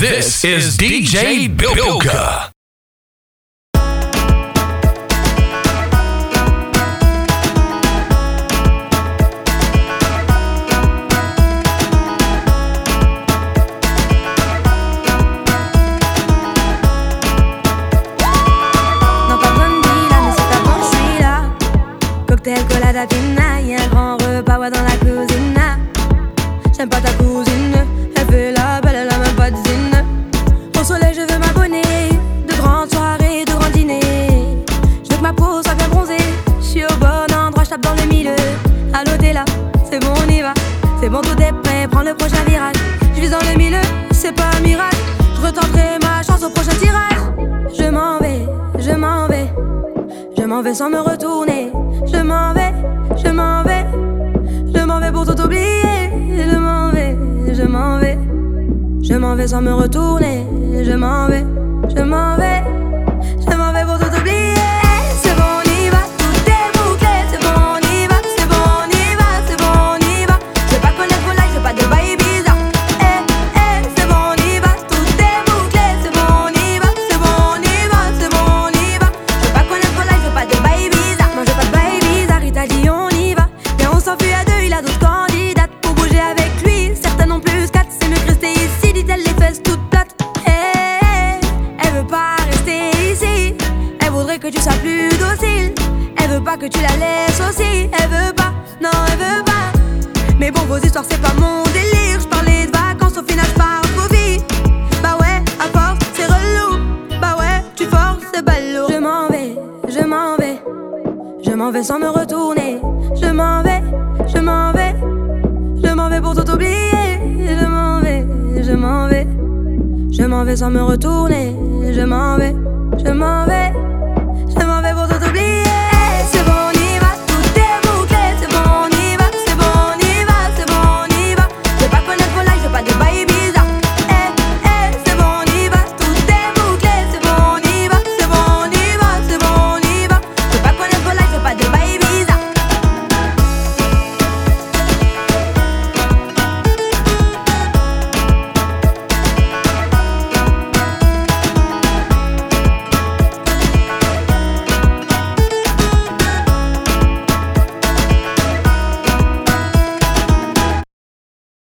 This is DJ Bilka. Là. Cocktail, colada, pina, y'a un grand repas ouais, dans la cuisine. J'aime pas ta cousine, peau soit bien bronzée. Je suis au bon endroit, je tape dans le milieu. À l'hôtel là, c'est bon, on y va. C'est bon, tout est prêt, prends le prochain virage. Je vis dans le milieu, c'est pas un mirage. Je retenterai ma chance au prochain tirage. Je m'en vais, je m'en vais. Je m'en vais sans me retourner. Je m'en vais, je m'en vais. Je m'en vais pour tout oublier. Je m'en vais, je m'en vais. Je m'en vais sans me retourner. Je m'en vais, que tu sois plus docile. Elle veut pas que tu la laisses aussi. Elle veut pas, non, elle veut pas. Mais bon, vos histoires, c'est pas mon délire. Je parlais de vacances, au final, je parle Covid. Bah ouais, à force, c'est relou. Bah ouais, tu forces, c'est ballot. Je m'en vais, je m'en vais. Je m'en vais sans me retourner. Je m'en vais, je m'en vais. Je m'en vais pour tout oublier. Je m'en vais, je m'en vais. Je m'en vais sans me retourner. Je m'en vais.